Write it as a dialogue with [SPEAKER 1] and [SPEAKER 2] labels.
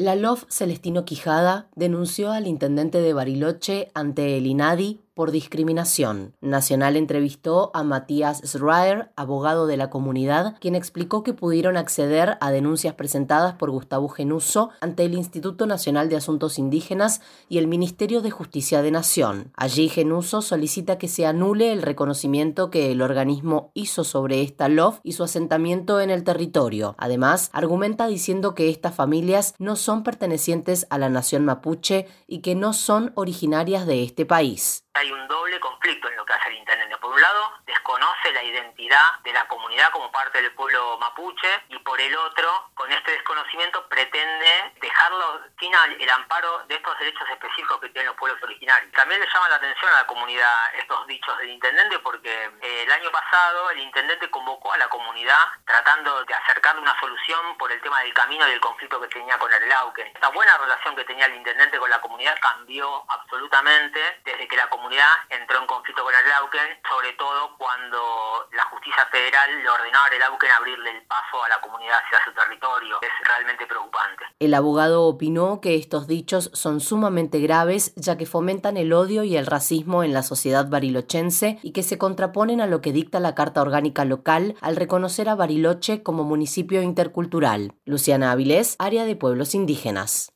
[SPEAKER 1] La LOF Celestino Quijada denunció al intendente de Bariloche ante el INADI por discriminación. Nacional entrevistó a Matías Schreier, abogado de la comunidad, quien explicó que pudieron acceder a denuncias presentadas por Gustavo Genuso ante el Instituto Nacional de Asuntos Indígenas y el Ministerio de Justicia de Nación. Allí Genuso solicita que se anule el reconocimiento que el organismo hizo sobre esta LOF y su asentamiento en el territorio. Además, argumenta diciendo que estas familias no son pertenecientes a la nación mapuche y que no son originarias de este país
[SPEAKER 2] hay un doble conflicto en lo que hace el intendente. Por un lado, desconoce la identidad de la comunidad como parte del pueblo mapuche y por el otro, con este desconocimiento pretende dejarlo sin el amparo de estos derechos específicos que tienen los pueblos originarios. También le llama la atención a la comunidad estos dichos del intendente porque eh, el año pasado el intendente convocó a la comunidad tratando de acercar una solución por el tema del camino y del conflicto que tenía con el Lauque. Esta buena relación que tenía el intendente con la comunidad cambió absolutamente desde que la comunidad entró en conflicto con Arlauquen, sobre todo cuando la justicia federal le ordenó a Arlauquen abrirle el paso a la comunidad hacia su territorio. Es realmente preocupante.
[SPEAKER 1] El abogado opinó que estos dichos son sumamente graves ya que fomentan el odio y el racismo en la sociedad barilochense y que se contraponen a lo que dicta la Carta Orgánica Local al reconocer a Bariloche como municipio intercultural. Luciana Avilés, Área de Pueblos Indígenas.